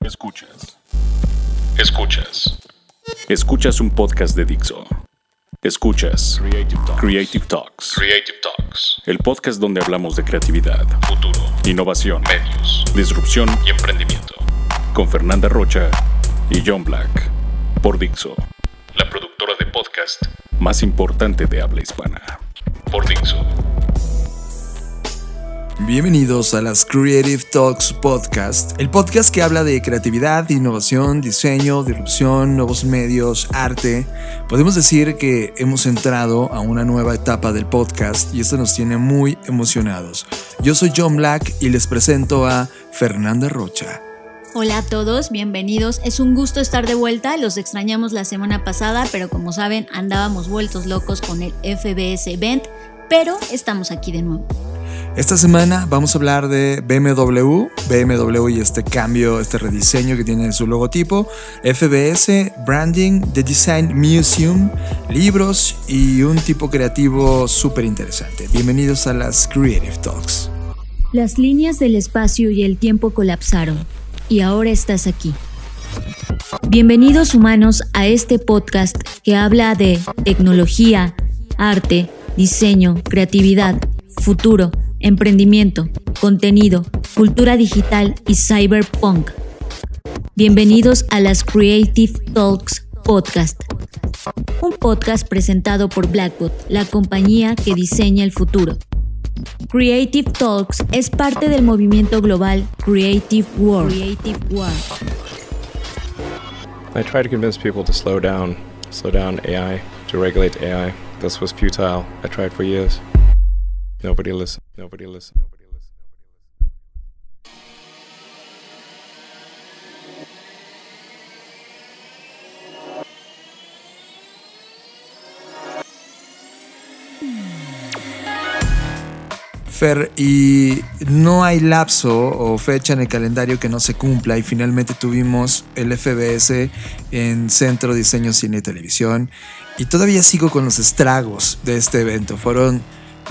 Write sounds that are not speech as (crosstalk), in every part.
Escuchas. Escuchas. Escuchas un podcast de Dixo. Escuchas Creative Talks. Creative Talks. El podcast donde hablamos de creatividad, futuro, innovación, medios, disrupción y emprendimiento. Con Fernanda Rocha y John Black. Por Dixo. La productora de podcast más importante de habla hispana. Por Dixo. Bienvenidos a las Creative Talks Podcast, el podcast que habla de creatividad, innovación, diseño, disrupción, nuevos medios, arte. Podemos decir que hemos entrado a una nueva etapa del podcast y esto nos tiene muy emocionados. Yo soy John Black y les presento a Fernanda Rocha. Hola a todos, bienvenidos. Es un gusto estar de vuelta. Los extrañamos la semana pasada, pero como saben, andábamos vueltos locos con el FBS Event, pero estamos aquí de nuevo. Esta semana vamos a hablar de BMW, BMW y este cambio, este rediseño que tiene su logotipo, FBS, Branding, The Design Museum, libros y un tipo creativo súper interesante. Bienvenidos a las Creative Talks. Las líneas del espacio y el tiempo colapsaron y ahora estás aquí. Bienvenidos humanos a este podcast que habla de tecnología, arte, diseño, creatividad, futuro emprendimiento, contenido, cultura digital y cyberpunk. Bienvenidos a las Creative Talks Podcast, un podcast presentado por Blackbot, la compañía que diseña el futuro. Creative Talks es parte del movimiento global Creative World. Creative World. I tried to convince people to slow down, slow down AI, to regulate AI. This was futile. I tried for years. Nobody listened. Nobody listened. Nobody Fer, y no hay lapso o fecha en el calendario que no se cumpla y finalmente tuvimos el FBS en Centro Diseño Cine y Televisión y todavía sigo con los estragos de este evento. Fueron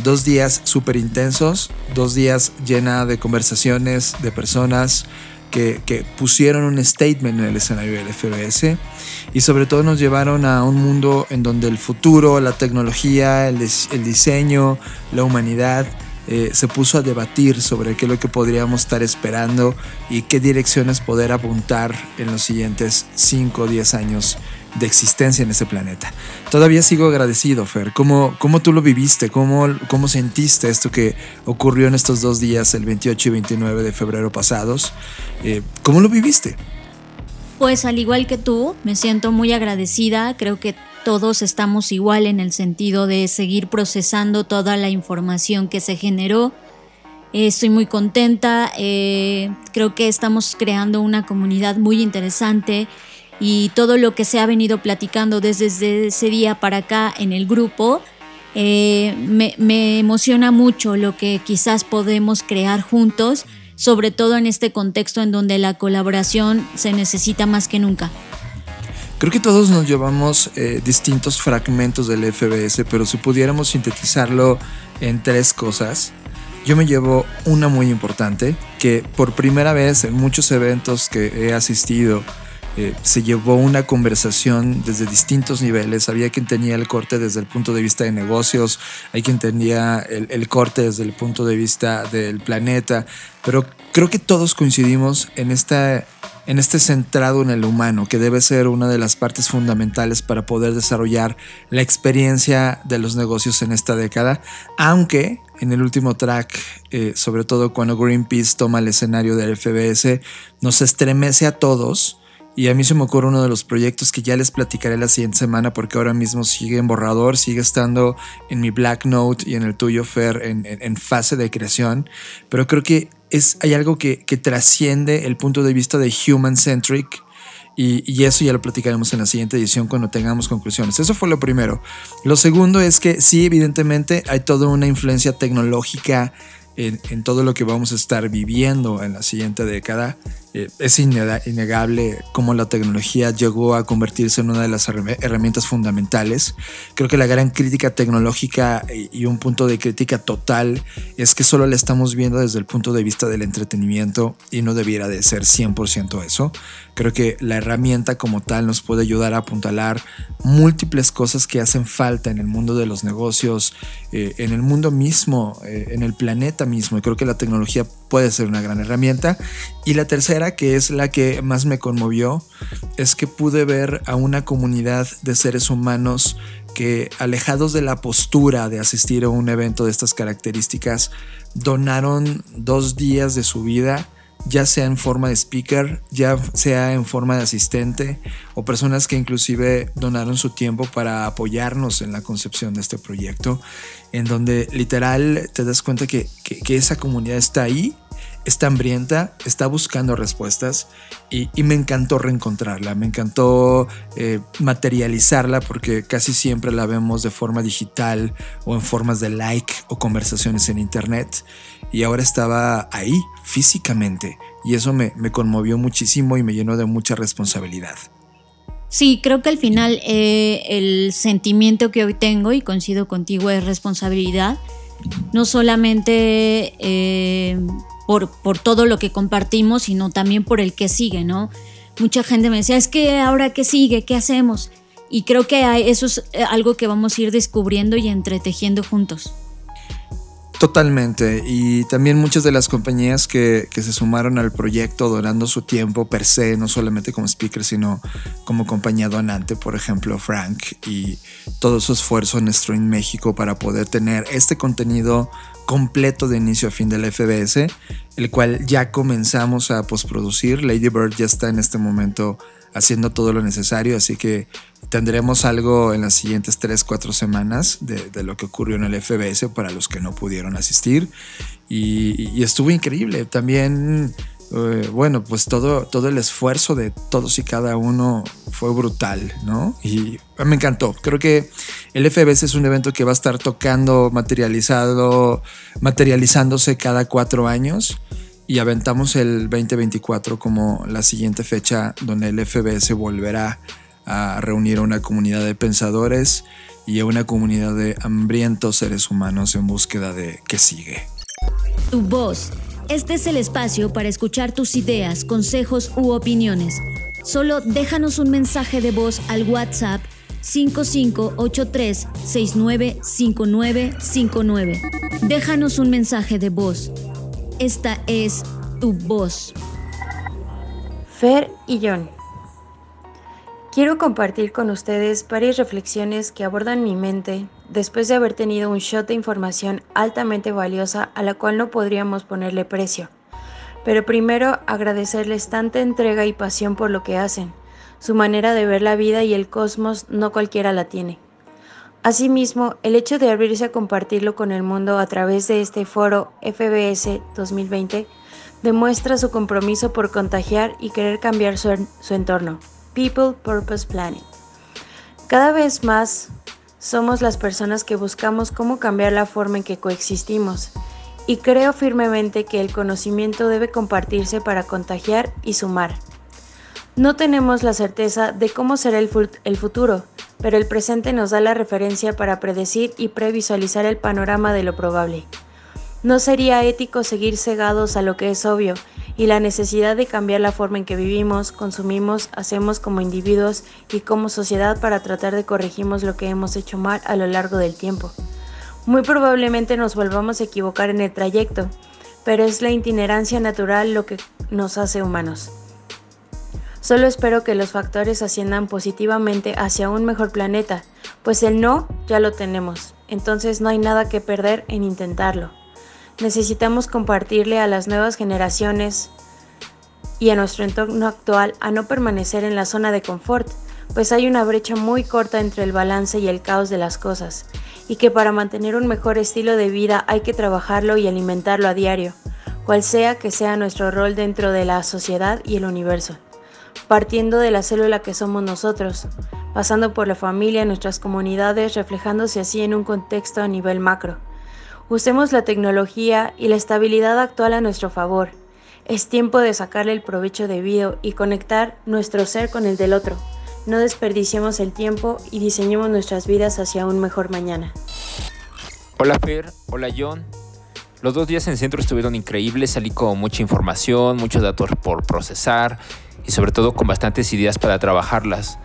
dos días súper intensos, dos días llena de conversaciones de personas que, pusieron un statement en el escenario del FBS y sobre todo nos llevaron a un mundo en donde el futuro, la tecnología, el, diseño, la humanidad eh, se puso a debatir sobre qué es lo que podríamos estar esperando y qué direcciones poder apuntar en los siguientes 5 o 10 años de existencia en ese planeta. Todavía sigo agradecido, Fer. ¿Cómo, cómo tú lo viviste? ¿Cómo, ¿Cómo sentiste esto que ocurrió en estos dos días, el 28 y 29 de febrero pasados? Eh, ¿Cómo lo viviste? Pues al igual que tú, me siento muy agradecida. Creo que todos estamos igual en el sentido de seguir procesando toda la información que se generó. estoy muy contenta. Eh, creo que estamos creando una comunidad muy interesante y todo lo que se ha venido platicando desde ese día para acá en el grupo, eh, me, emociona mucho lo que quizás podemos crear juntos, sobre todo en este contexto en donde la colaboración se necesita más que nunca. Creo que todos nos llevamos eh, distintos fragmentos del FBS, pero si pudiéramos sintetizarlo en tres cosas, yo me llevo una muy importante, que por primera vez en muchos eventos que he asistido, eh, se llevó una conversación desde distintos niveles. Había quien tenía el corte desde el punto de vista de negocios, hay quien tenía el, corte desde el punto de vista del planeta, pero creo que todos coincidimos en esta en este centrado en el humano, que debe ser una de las partes fundamentales para poder desarrollar la experiencia de los negocios en esta década, aunque en el último track, eh, sobre todo cuando Greenpeace toma el escenario del FBS, nos estremece a todos y a mí se me ocurre uno de los proyectos que ya les platicaré la siguiente semana porque ahora mismo sigue en borrador, sigue estando en mi Black Note y en el tuyo, Fer, en, fase de creación. Pero creo que es, hay algo que, trasciende el punto de vista de human centric. Y, y, eso ya lo platicaremos en la siguiente edición cuando tengamos conclusiones. Eso fue lo primero. Lo segundo es que sí, evidentemente hay toda una influencia tecnológica en, todo lo que vamos a estar viviendo en la siguiente década. Eh, es innegable cómo la tecnología llegó a convertirse en una de las herramientas fundamentales. Creo que la gran crítica tecnológica y un punto de crítica total es que solo la estamos viendo desde el punto de vista del entretenimiento y no debiera de ser 100% eso. Creo que la herramienta como tal nos puede ayudar a apuntalar múltiples cosas que hacen falta en el mundo de los negocios, eh, en el mundo mismo, eh, en el planeta mismo. Y creo que la tecnología puede ser una gran herramienta. Y la tercera, que es la que más me conmovió, es que pude ver a una comunidad de seres humanos que alejados de la postura de asistir a un evento de estas características, donaron dos días de su vida ya sea en forma de speaker, ya sea en forma de asistente o personas que inclusive donaron su tiempo para apoyarnos en la concepción de este proyecto, en donde literal te das cuenta que, esa comunidad está ahí está hambrienta, está buscando respuestas y, me encantó reencontrarla, me encantó eh, materializarla porque casi siempre la vemos de forma digital o en formas de like o conversaciones en internet y ahora estaba ahí físicamente y eso me, me conmovió muchísimo y me llenó de mucha responsabilidad. Sí, creo que al final eh, el sentimiento que hoy tengo y coincido contigo es responsabilidad, no solamente eh, por, por todo lo que compartimos, sino también por el que sigue, ¿no? Mucha gente me decía, es que ahora qué sigue, qué hacemos. Y creo que eso es eh, algo que vamos a ir descubriendo y entretejiendo juntos. Totalmente. Y también muchas de las compañías que, que, se sumaron al proyecto donando su tiempo per se, no solamente como speaker, sino como compañía donante, por ejemplo, Frank, y todo su esfuerzo en México para poder tener este contenido completo de inicio a fin del FBS, el cual ya comenzamos a postproducir. Lady Bird ya está en este momento haciendo todo lo necesario, así que tendremos algo en las siguientes 3, 4 semanas de, lo que ocurrió en el FBS para los que no pudieron asistir. Y, estuvo increíble. También, eh, bueno, pues todo, todo el esfuerzo de todos y cada uno fue brutal, ¿no? Y me encantó. Creo que el FBS es un evento que va a estar tocando, materializado, materializándose cada cuatro años y aventamos el 2024 como la siguiente fecha donde el FBS volverá a reunir a una comunidad de pensadores y a una comunidad de hambrientos seres humanos en búsqueda de qué sigue. Tu voz. Este es el espacio para escuchar tus ideas, consejos u opiniones. Solo déjanos un mensaje de voz al WhatsApp 5583 695959. Déjanos un mensaje de voz. Esta es tu voz. Fer y John. Quiero compartir con ustedes varias reflexiones que abordan mi mente después de haber tenido un shot de información altamente valiosa a la cual no podríamos ponerle precio. Pero primero agradecerles tanta entrega y pasión por lo que hacen. Su manera de ver la vida y el cosmos no cualquiera la tiene. Asimismo, el hecho de abrirse a compartirlo con el mundo a través de este foro FBS 2020 demuestra su compromiso por contagiar y querer cambiar su, entorno. People Purpose Planning. Cada vez más somos las personas que buscamos cómo cambiar la forma en que coexistimos y creo firmemente que el conocimiento debe compartirse para contagiar y sumar. No tenemos la certeza de cómo será el, futuro, pero el presente nos da la referencia para predecir y previsualizar el panorama de lo probable. No sería ético seguir cegados a lo que es obvio y la necesidad de cambiar la forma en que vivimos, consumimos, hacemos como individuos y como sociedad para tratar de corregimos lo que hemos hecho mal a lo largo del tiempo. Muy probablemente nos volvamos a equivocar en el trayecto, pero es la itinerancia natural lo que nos hace humanos. Solo espero que los factores asciendan positivamente hacia un mejor planeta, pues el no ya lo tenemos, entonces no hay nada que perder en intentarlo. Necesitamos compartirle a las nuevas generaciones y a nuestro entorno actual a no permanecer en la zona de confort, pues hay una brecha muy corta entre el balance y el caos de las cosas, y que para mantener un mejor estilo de vida hay que trabajarlo y alimentarlo a diario, cual sea que sea nuestro rol dentro de la sociedad y el universo partiendo de la célula que somos nosotros, pasando por la familia, nuestras comunidades, reflejándose así en un contexto a nivel macro. Usemos la tecnología y la estabilidad actual a nuestro favor. Es tiempo de sacarle el provecho debido y conectar nuestro ser con el del otro. No desperdiciemos el tiempo y diseñemos nuestras vidas hacia un mejor mañana. Hola Fer, hola John. Los dos días en el centro estuvieron increíbles, salí con mucha información, muchos datos por procesar y sobre todo con bastantes ideas para trabajarlas.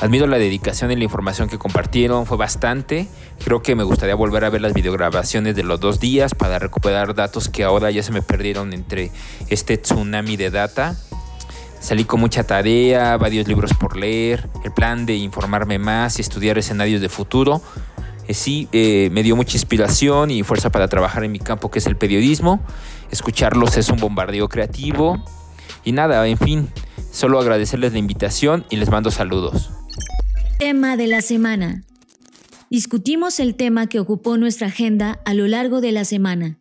Admiro la dedicación y la información que compartieron, fue bastante. Creo que me gustaría volver a ver las videograbaciones de los dos días para recuperar datos que ahora ya se me perdieron entre este tsunami de data. Salí con mucha tarea, varios libros por leer, el plan de informarme más y estudiar escenarios de futuro. Eh, sí, eh, me dio mucha inspiración y fuerza para trabajar en mi campo que es el periodismo. Escucharlos es un bombardeo creativo. Y nada, en fin, solo agradecerles la invitación y les mando saludos. Tema de la semana. Discutimos el tema que ocupó nuestra agenda a lo largo de la semana.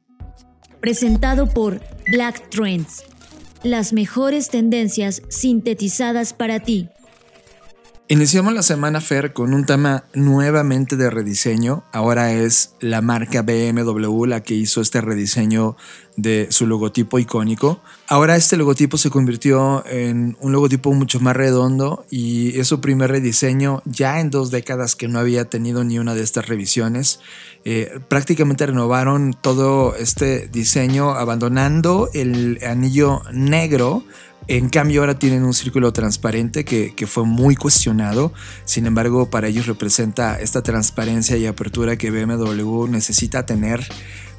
Presentado por Black Trends. Las mejores tendencias sintetizadas para ti. Iniciamos la semana Fer con un tema nuevamente de rediseño. Ahora es la marca BMW la que hizo este rediseño de su logotipo icónico. Ahora este logotipo se convirtió en un logotipo mucho más redondo y es su primer rediseño ya en dos décadas que no había tenido ni una de estas revisiones. Eh, prácticamente renovaron todo este diseño abandonando el anillo negro en cambio ahora tienen un círculo transparente que, fue muy cuestionado, sin embargo para ellos representa esta transparencia y apertura que BMW necesita tener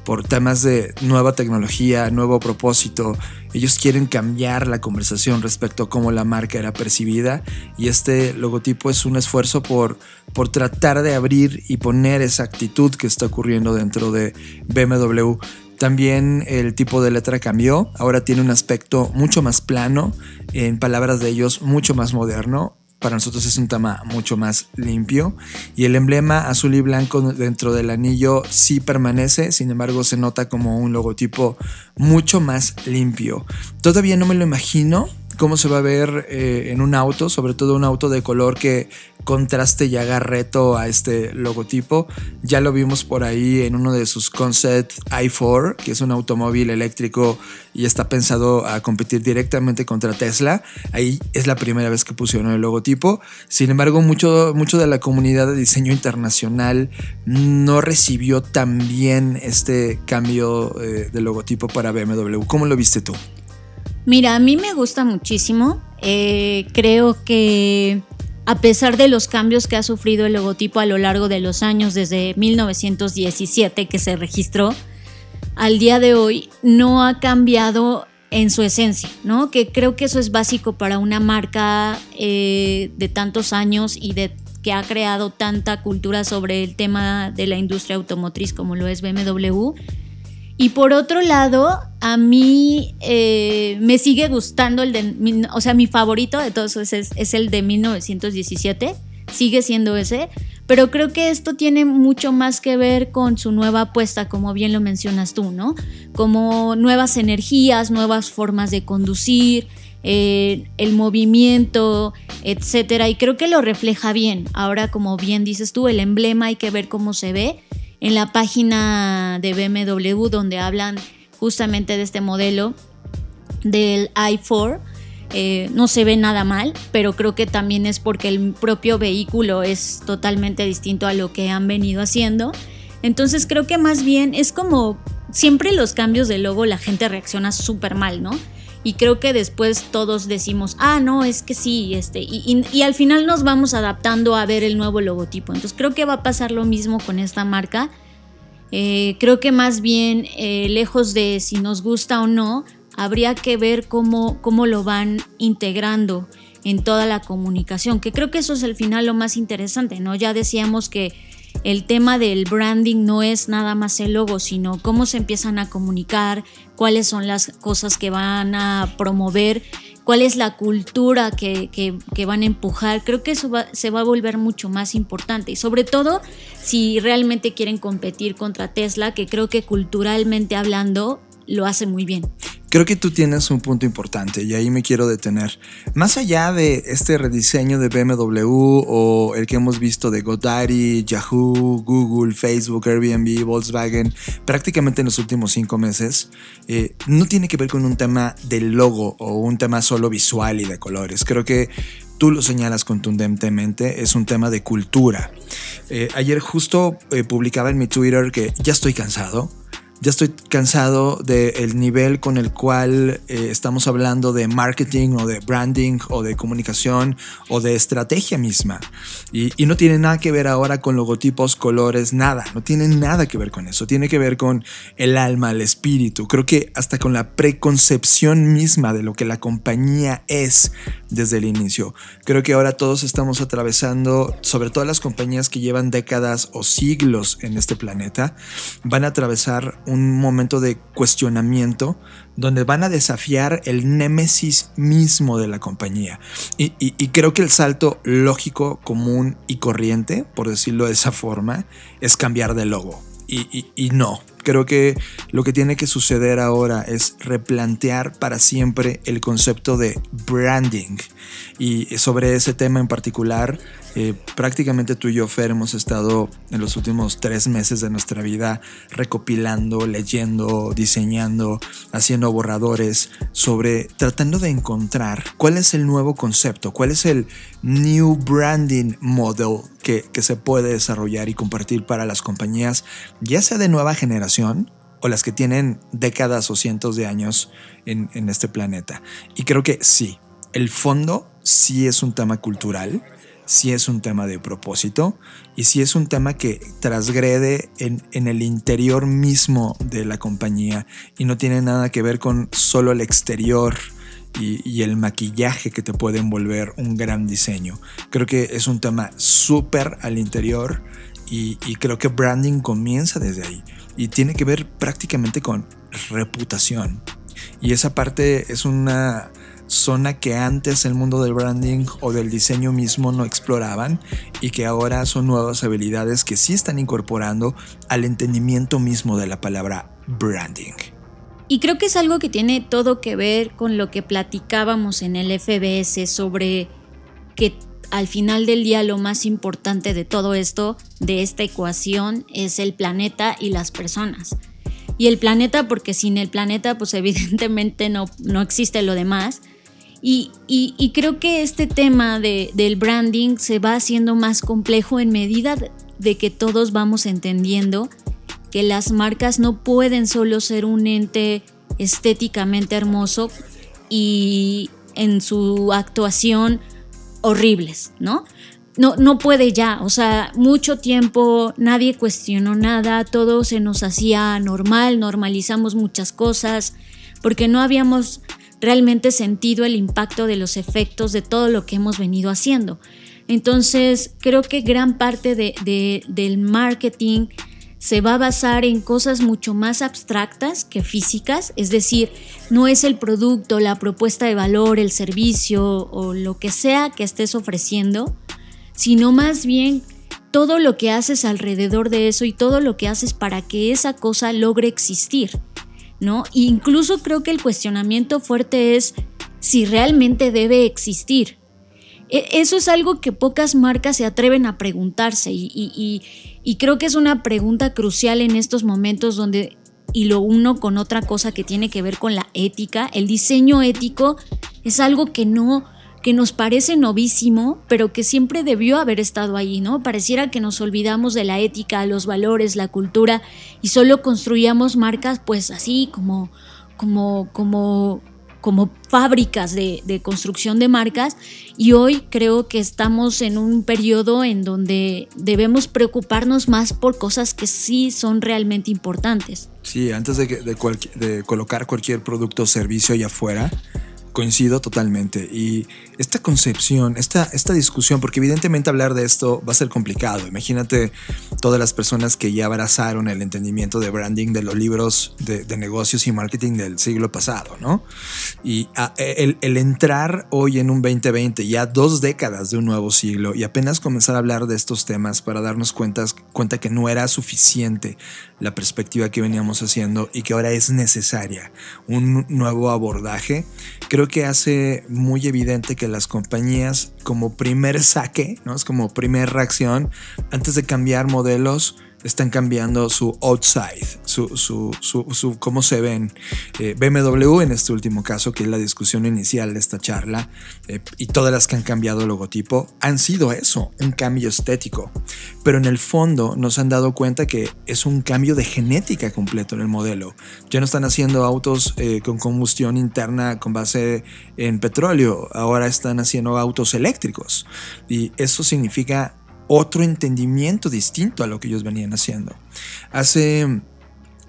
por temas de nueva tecnología, nuevo propósito. Ellos quieren cambiar la conversación respecto a cómo la marca era percibida y este logotipo es un esfuerzo por, por tratar de abrir y poner esa actitud que está ocurriendo dentro de BMW. También el tipo de letra cambió, ahora tiene un aspecto mucho más plano, en palabras de ellos mucho más moderno. Para nosotros es un tema mucho más limpio y el emblema azul y blanco dentro del anillo sí permanece, sin embargo se nota como un logotipo mucho más limpio. Todavía no me lo imagino, cómo se va a ver eh, en un auto, sobre todo un auto de color que contraste y haga reto a este logotipo. Ya lo vimos por ahí en uno de sus concept i4, que es un automóvil eléctrico y está pensado a competir directamente contra Tesla. Ahí es la primera vez que pusieron el logotipo. Sin embargo, mucho, mucho de la comunidad de diseño internacional no recibió tan bien este cambio eh, de logotipo para BMW. ¿Cómo lo viste tú? Mira, a mí me gusta muchísimo. Eh, creo que a pesar de los cambios que ha sufrido el logotipo a lo largo de los años, desde 1917 que se registró, al día de hoy no ha cambiado en su esencia, ¿no? Que creo que eso es básico para una marca eh, de tantos años y de que ha creado tanta cultura sobre el tema de la industria automotriz como lo es BMW y por otro lado, a mí eh, me sigue gustando el de, o sea, mi favorito de todos es, es el de 1917, sigue siendo ese, pero creo que esto tiene mucho más que ver con su nueva apuesta, como bien lo mencionas tú, ¿no? Como nuevas energías, nuevas formas de conducir, eh, el movimiento, etcétera, y creo que lo refleja bien. Ahora, como bien dices tú, el emblema hay que ver cómo se ve en la página de BMW donde hablan justamente de este modelo del i4. Eh, no se ve nada mal, pero creo que también es porque el propio vehículo es totalmente distinto a lo que han venido haciendo. Entonces creo que más bien es como siempre los cambios de logo la gente reacciona súper mal, ¿no? Y creo que después todos decimos, ah, no, es que sí, este, y, al final nos vamos adaptando a ver el nuevo logotipo. Entonces creo que va a pasar lo mismo con esta marca. Eh, creo que más bien, eh, lejos de si nos gusta o no, habría que ver cómo, cómo lo van integrando en toda la comunicación, que creo que eso es al final lo más interesante, ¿no? Ya decíamos que el tema del branding no es nada más el logo, sino cómo se empiezan a comunicar, cuáles son las cosas que van a promover, cuál es la cultura que, van a empujar. Creo que eso se va a volver mucho más importante y sobre todo si realmente quieren competir contra Tesla, que creo que culturalmente hablando lo hace muy bien. Creo que tú tienes un punto importante y ahí me quiero detener. Más allá de este rediseño de BMW o el que hemos visto de GoDaddy, Yahoo, Google, Facebook, Airbnb, Volkswagen, prácticamente en los últimos cinco meses, eh, no tiene que ver con un tema del logo o un tema solo visual y de colores. Creo que tú lo señalas contundentemente, es un tema de cultura. Eh, ayer justo eh, publicaba en mi Twitter que ya estoy cansado ya estoy cansado del nivel con el cual eh, estamos hablando de marketing o de branding o de comunicación o de estrategia misma. Y, y, no tiene nada que ver ahora con logotipos, colores, nada. No tiene nada que ver con eso. Tiene que ver con el alma, el espíritu. Creo que hasta con la preconcepción misma de lo que la compañía es desde el inicio. Creo que ahora todos estamos atravesando, sobre todo las compañías que llevan décadas o siglos en este planeta, van a atravesar un momento de cuestionamiento donde van a desafiar el némesis mismo de la compañía. Y, creo que el salto lógico, común y corriente, por decirlo de esa forma, es cambiar de logo. Y no, Creo que lo que tiene que suceder ahora es replantear para siempre el concepto de branding. Y sobre ese tema en particular, eh, prácticamente tú y yo, Fer, hemos estado en los últimos tres meses de nuestra vida recopilando, leyendo, diseñando, haciendo borradores sobre, tratando de encontrar cuál es el nuevo concepto, cuál es el new branding model que, se puede desarrollar y compartir para las compañías, ya sea de nueva generación o las que tienen décadas o cientos de años en, este planeta. Y creo que sí, el fondo sí es un tema cultural si es un tema de propósito y si es un tema que transgrede en, el interior mismo de la compañía y no tiene nada que ver con solo el exterior y, el maquillaje que te puede envolver un gran diseño. Creo que es un tema súper al interior y, y creo que branding comienza desde ahí y tiene que ver prácticamente con reputación. Y esa parte es una zona que antes el mundo del branding o del diseño mismo no exploraban y que ahora son nuevas habilidades que sí están incorporando al entendimiento mismo de la palabra branding. Y creo que es algo que tiene todo que ver con lo que platicábamos en el FBS sobre que al final del día lo más importante de todo esto, de esta ecuación, es el planeta y las personas. Y el planeta, porque sin el planeta, pues (laughs) evidentemente no, no existe lo demás. Y, creo que este tema del branding se va haciendo más complejo en medida de que todos vamos entendiendo que las marcas no pueden solo ser un ente estéticamente hermoso y en su actuación horribles, ¿no? No, no puede ya, o sea, mucho tiempo nadie cuestionó nada, todo se nos hacía normal, normalizamos muchas cosas, porque no habíamos realmente sentido el impacto de los efectos de todo lo que hemos venido haciendo. Entonces, creo que gran parte del marketing se va a basar en cosas mucho más abstractas que físicas, es decir, no es el producto, la propuesta de valor, el servicio o lo que sea que estés ofreciendo, sino más bien todo lo que haces alrededor de eso y todo lo que haces para que esa cosa logre existir. ¿no? incluso creo que el cuestionamiento fuerte es si realmente debe existir. E, eso es algo que pocas marcas se atreven a preguntarse y, creo que es una pregunta crucial en estos momentos donde, y lo uno con otra cosa que tiene que ver con la ética, el diseño ético es algo que no, que nos parece novísimo, pero que siempre debió haber estado ahí, ¿no? Pareciera que nos olvidamos de la ética, los valores, la cultura y solo construíamos marcas pues así como como como como fábricas de, de, construcción de marcas y hoy creo que estamos en un periodo en donde debemos preocuparnos más por cosas que sí son realmente importantes. Sí, antes de, de, de colocar cualquier producto o servicio allá afuera, Coincido totalmente. Y esta concepción, esta, esta discusión, porque evidentemente hablar de esto va a ser complicado. Imagínate todas las personas que ya abrazaron el entendimiento de branding de los libros de, negocios y marketing del siglo pasado, ¿no? Y ah, el, entrar hoy en un 2020, ya dos décadas de un nuevo siglo, y apenas comenzar a hablar de estos temas para darnos cuenta que no era suficiente la perspectiva que veníamos haciendo y que ahora es necesaria un nuevo abordaje, creo que hace muy evidente que las compañías como primer saque, ¿no? es como primer reacción, antes de cambiar modelos, están cambiando su outside, su, su, su, cómo se ven. Eh, BMW en este último caso, que es la discusión inicial de esta charla, eh, y todas las que han cambiado el logotipo, han sido eso, un cambio estético. Pero en el fondo nos han dado cuenta que es un cambio de genética completo en el modelo. Ya no están haciendo autos eh, con combustión interna con base en petróleo, ahora están haciendo autos eléctricos. Y eso significa otro entendimiento distinto a lo que ellos venían haciendo. Hace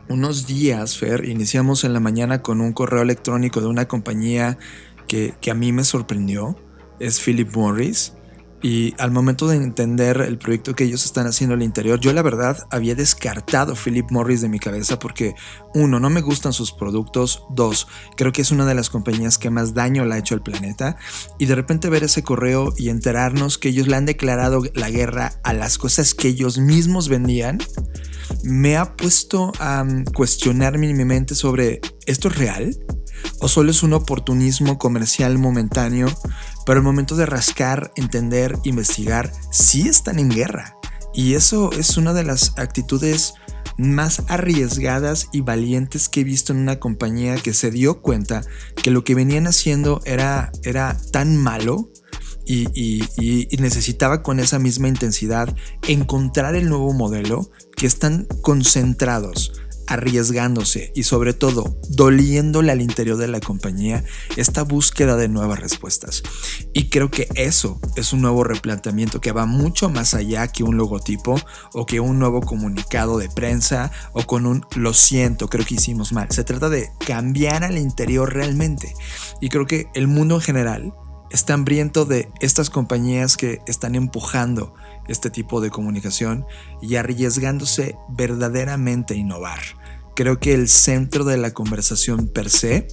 unos días, Fer, iniciamos en la mañana con un correo electrónico de una compañía que, que a mí me sorprendió. Es Philip Morris. Y al momento de entender el proyecto que ellos están haciendo al interior, yo la verdad había descartado Philip Morris de mi cabeza porque, uno, no me gustan sus productos, dos, creo que es una de las compañías que más daño le ha hecho al planeta, y de repente ver ese correo y enterarnos que ellos le han declarado la guerra a las cosas que ellos mismos vendían, me ha puesto a cuestionarme en mi mente sobre, ¿esto es real? ¿O solo es un oportunismo comercial momentáneo pero al momento de rascar, entender, investigar, sí están en guerra. Y eso es una de las actitudes más arriesgadas y valientes que he visto en una compañía que se dio cuenta que lo que venían haciendo era, era tan malo y, y, necesitaba con esa misma intensidad encontrar el nuevo modelo que están concentrados arriesgándose y sobre todo doliéndole al interior de la compañía esta búsqueda de nuevas respuestas. Y creo que eso es un nuevo replanteamiento que va mucho más allá que un logotipo o que un nuevo comunicado de prensa o con un lo siento, creo que hicimos mal. Se trata de cambiar al interior realmente. Y creo que el mundo en general está hambriento de estas compañías que están empujando este tipo de comunicación y arriesgándose verdaderamente a innovar. Creo que el centro de la conversación per se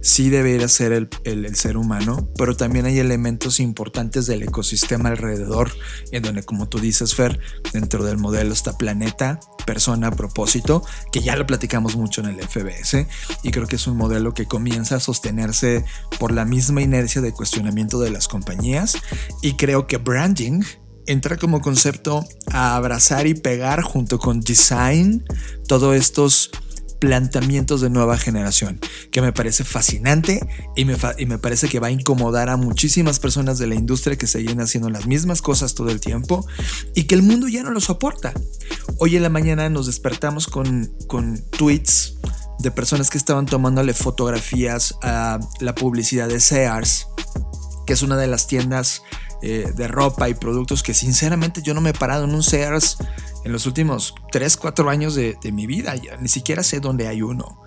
sí debería ser el, ser humano, pero también hay elementos importantes del ecosistema alrededor, en donde, como tú dices, Fer, dentro del modelo está planeta, persona, propósito, que ya lo platicamos mucho en el FBS, y creo que es un modelo que comienza a sostenerse por la misma inercia de cuestionamiento de las compañías, y creo que branding entra como concepto a abrazar y pegar junto con design todos estos planteamientos de nueva generación, que me parece fascinante y me, y me, parece que va a incomodar a muchísimas personas de la industria que siguen haciendo las mismas cosas todo el tiempo y que el mundo ya no lo soporta. Hoy en la mañana nos despertamos con, con tweets de personas que estaban tomándole fotografías a la publicidad de Sears, que es una de las tiendas eh, de ropa y productos que sinceramente yo no me he parado en un Sears en los últimos 3, 4 años de, mi vida, ni siquiera sé dónde hay uno.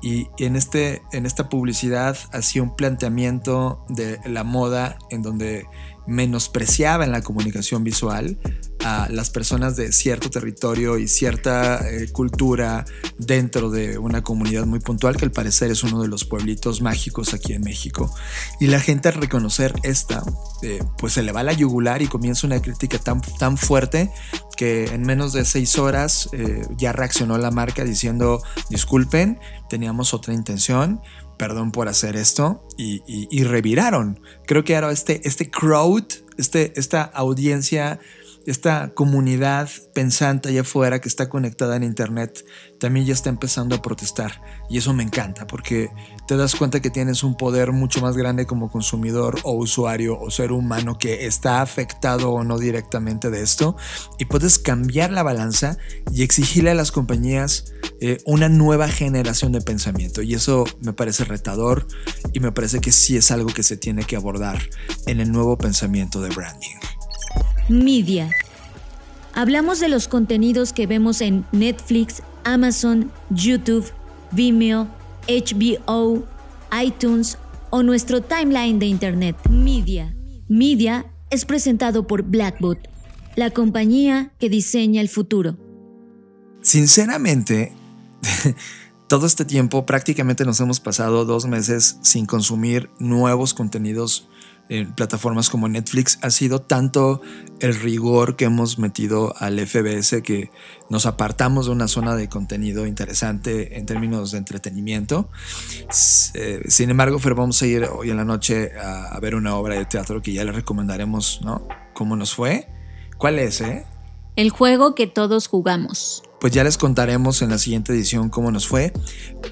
Y, en, este, en esta publicidad hacía un planteamiento de la moda en donde menospreciaba en la comunicación visual a las personas de cierto territorio y cierta eh, cultura dentro de una comunidad muy puntual que al parecer es uno de los pueblitos mágicos aquí en México. Y la gente al reconocer esta, eh, pues se le va la yugular y comienza una crítica tan, tan fuerte que en menos de seis horas eh, ya reaccionó la marca diciendo disculpen, teníamos otra intención, perdón por hacer esto y, reviraron. Creo que ahora este, este crowd, este, esta audiencia esta comunidad pensante allá afuera que está conectada en Internet también ya está empezando a protestar. Y eso me encanta porque te das cuenta que tienes un poder mucho más grande como consumidor o usuario o ser humano que está afectado o no directamente de esto. Y puedes cambiar la balanza y exigirle a las compañías eh, una nueva generación de pensamiento. Y eso me parece retador y me parece que sí es algo que se tiene que abordar en el nuevo pensamiento de branding. Media. Hablamos de los contenidos que vemos en Netflix, Amazon, YouTube, Vimeo, HBO, iTunes o nuestro timeline de Internet. Media. Media es presentado por Blackbot, la compañía que diseña el futuro. Sinceramente, (laughs) todo este tiempo prácticamente nos hemos pasado dos meses sin consumir nuevos contenidos en plataformas como Netflix ha sido tanto el rigor que hemos metido al FBS que nos apartamos de una zona de contenido interesante en términos de entretenimiento. Eh, sin embargo, Fer, vamos a ir hoy en la noche a, ver una obra de teatro que ya le recomendaremos, ¿no? ¿Cómo nos fue? ¿Cuál es, eh? El juego que todos jugamos pues ya les contaremos en la siguiente edición cómo nos fue.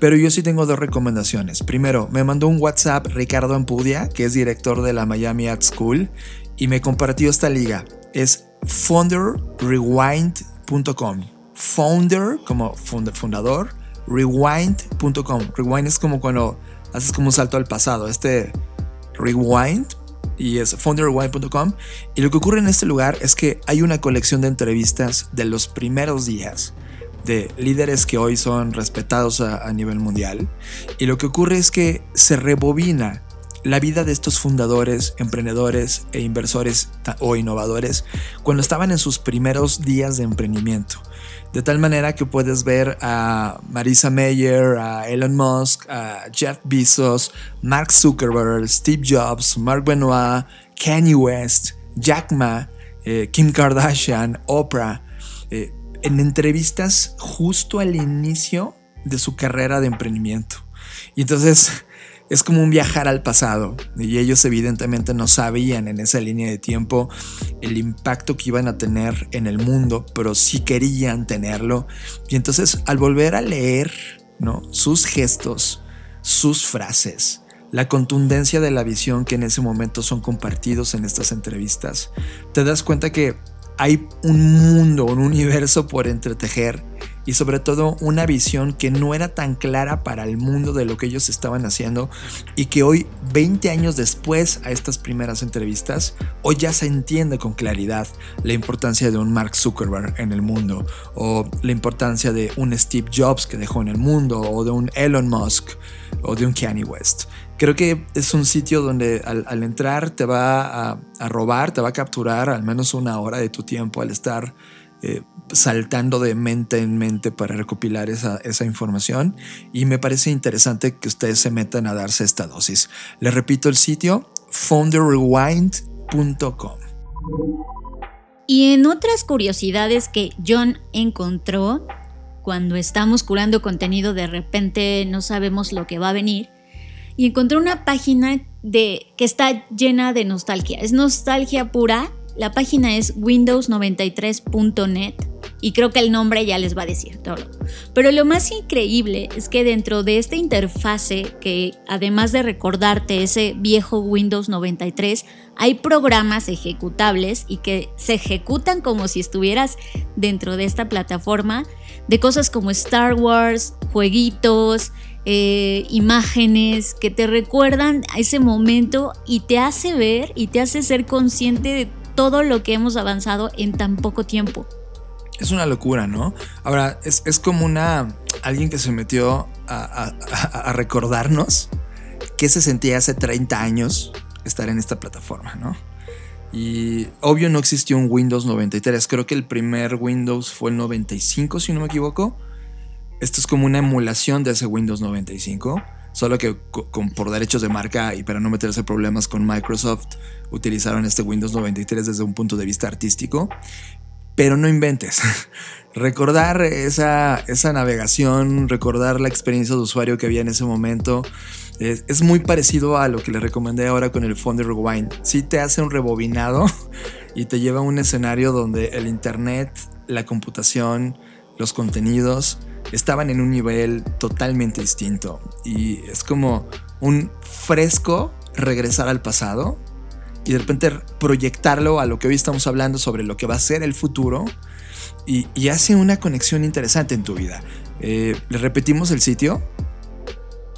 Pero yo sí tengo dos recomendaciones. Primero, me mandó un WhatsApp Ricardo Ampudia, que es director de la Miami Art School, y me compartió esta liga. Es founderrewind.com. Founder, como fundador, rewind.com. Rewind es como cuando haces como un salto al pasado. Este rewind y es founderrewind.com. Y lo que ocurre en este lugar es que hay una colección de entrevistas de los primeros días de líderes que hoy son respetados a, nivel mundial. Y lo que ocurre es que se rebobina la vida de estos fundadores, emprendedores e inversores o innovadores cuando estaban en sus primeros días de emprendimiento. De tal manera que puedes ver a Marisa Mayer, a Elon Musk, a Jeff Bezos, Mark Zuckerberg, Steve Jobs, Mark Benoit, Kanye West, Jack Ma, eh, Kim Kardashian, Oprah, eh, en entrevistas justo al inicio de su carrera de emprendimiento. Y entonces es como un viajar al pasado. Y ellos evidentemente no sabían en esa línea de tiempo el impacto que iban a tener en el mundo, pero sí querían tenerlo. Y entonces al volver a leer ¿no? sus gestos, sus frases, la contundencia de la visión que en ese momento son compartidos en estas entrevistas, te das cuenta que hay un mundo, un universo por entretejer y sobre todo una visión que no era tan clara para el mundo de lo que ellos estaban haciendo y que hoy, 20 años después a estas primeras entrevistas, hoy ya se entiende con claridad la importancia de un Mark Zuckerberg en el mundo o la importancia de un Steve Jobs que dejó en el mundo o de un Elon Musk o de un Kanye West. Creo que es un sitio donde al, entrar te va a, robar, te va a capturar al menos una hora de tu tiempo al estar eh, saltando de mente en mente para recopilar esa, esa, información y me parece interesante que ustedes se metan a darse esta dosis. Les repito el sitio founderrewind.com. Y en otras curiosidades que John encontró, cuando estamos curando contenido de repente no sabemos lo que va a venir, y encontré una página de, que está llena de nostalgia. Es nostalgia pura. La página es windows93.net y creo que el nombre ya les va a decir todo. Pero lo más increíble es que dentro de esta interfase, que además de recordarte ese viejo Windows 93, hay programas ejecutables y que se ejecutan como si estuvieras dentro de esta plataforma de cosas como Star Wars, jueguitos, eh, imágenes que te recuerdan a ese momento y te hace ver y te hace ser consciente de todo lo que hemos avanzado en tan poco tiempo. Es una locura, ¿no? Ahora, es, como una. alguien que se metió a, recordarnos qué se sentía hace 30 años estar en esta plataforma, ¿no? Y obvio no existió un Windows 93. Creo que el primer Windows fue el 95, si no me equivoco. Esto es como una emulación de ese Windows 95, solo que con, por derechos de marca y para no meterse problemas con Microsoft, utilizaron este Windows 93 desde un punto de vista artístico. Pero no inventes. (laughs) recordar esa, esa navegación, recordar la experiencia de usuario que había en ese momento, es, muy parecido a lo que le recomendé ahora con el Fonder Rewind. Sí te hace un rebobinado (laughs) y te lleva a un escenario donde el Internet, la computación, los contenidos, estaban en un nivel totalmente distinto. Y es como un fresco regresar al pasado y de repente proyectarlo a lo que hoy estamos hablando sobre lo que va a ser el futuro. Y, hace una conexión interesante en tu vida. Eh, ¿Le repetimos el sitio?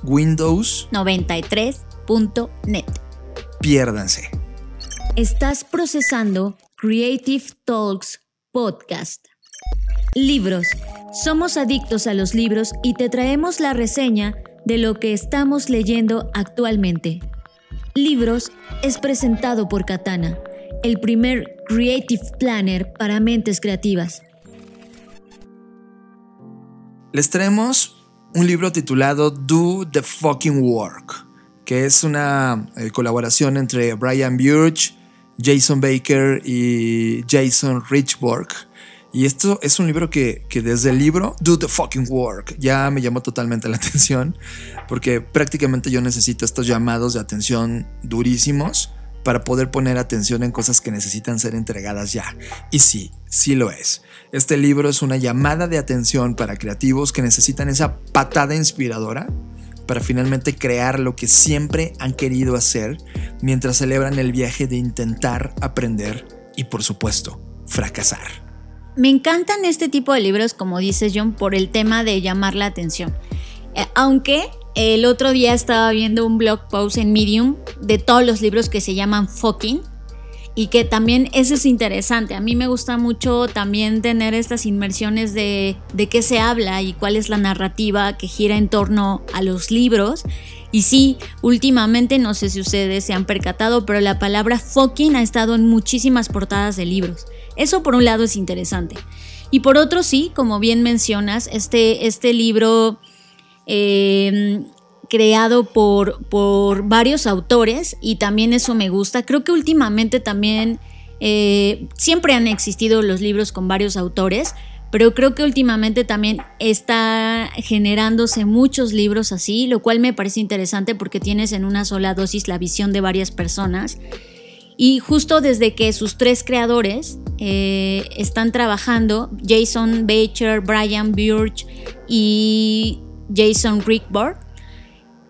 Windows 93.net. Piérdanse. Estás procesando Creative Talks Podcast. Libros. Somos adictos a los libros y te traemos la reseña de lo que estamos leyendo actualmente. Libros es presentado por Katana, el primer Creative Planner para mentes creativas. Les traemos un libro titulado Do the Fucking Work que es una eh, colaboración entre Brian Burch, Jason Baker y Jason Richborg. Y esto es un libro que, que, desde el libro, Do the Fucking Work, ya me llamó totalmente la (laughs) atención, porque prácticamente yo necesito estos llamados de atención durísimos para poder poner atención en cosas que necesitan ser entregadas ya. Y sí, sí lo es. Este libro es una llamada de atención para creativos que necesitan esa patada inspiradora para finalmente crear lo que siempre han querido hacer mientras celebran el viaje de intentar aprender y por supuesto fracasar. Me encantan este tipo de libros, como dices John, por el tema de llamar la atención. Eh, aunque el otro día estaba viendo un blog post en Medium de todos los libros que se llaman fucking y que también eso es interesante. A mí me gusta mucho también tener estas inmersiones de, de qué se habla y cuál es la narrativa que gira en torno a los libros. Y sí, últimamente no sé si ustedes se han percatado, pero la palabra fucking ha estado en muchísimas portadas de libros. Eso por un lado es interesante. Y por otro sí, como bien mencionas, este, este libro eh, creado por, por varios autores y también eso me gusta. Creo que últimamente también eh, siempre han existido los libros con varios autores, pero creo que últimamente también está generándose muchos libros así, lo cual me parece interesante porque tienes en una sola dosis la visión de varias personas. Y justo desde que sus tres creadores eh, están trabajando, Jason Bacher, Brian Burch y Jason Rickborg,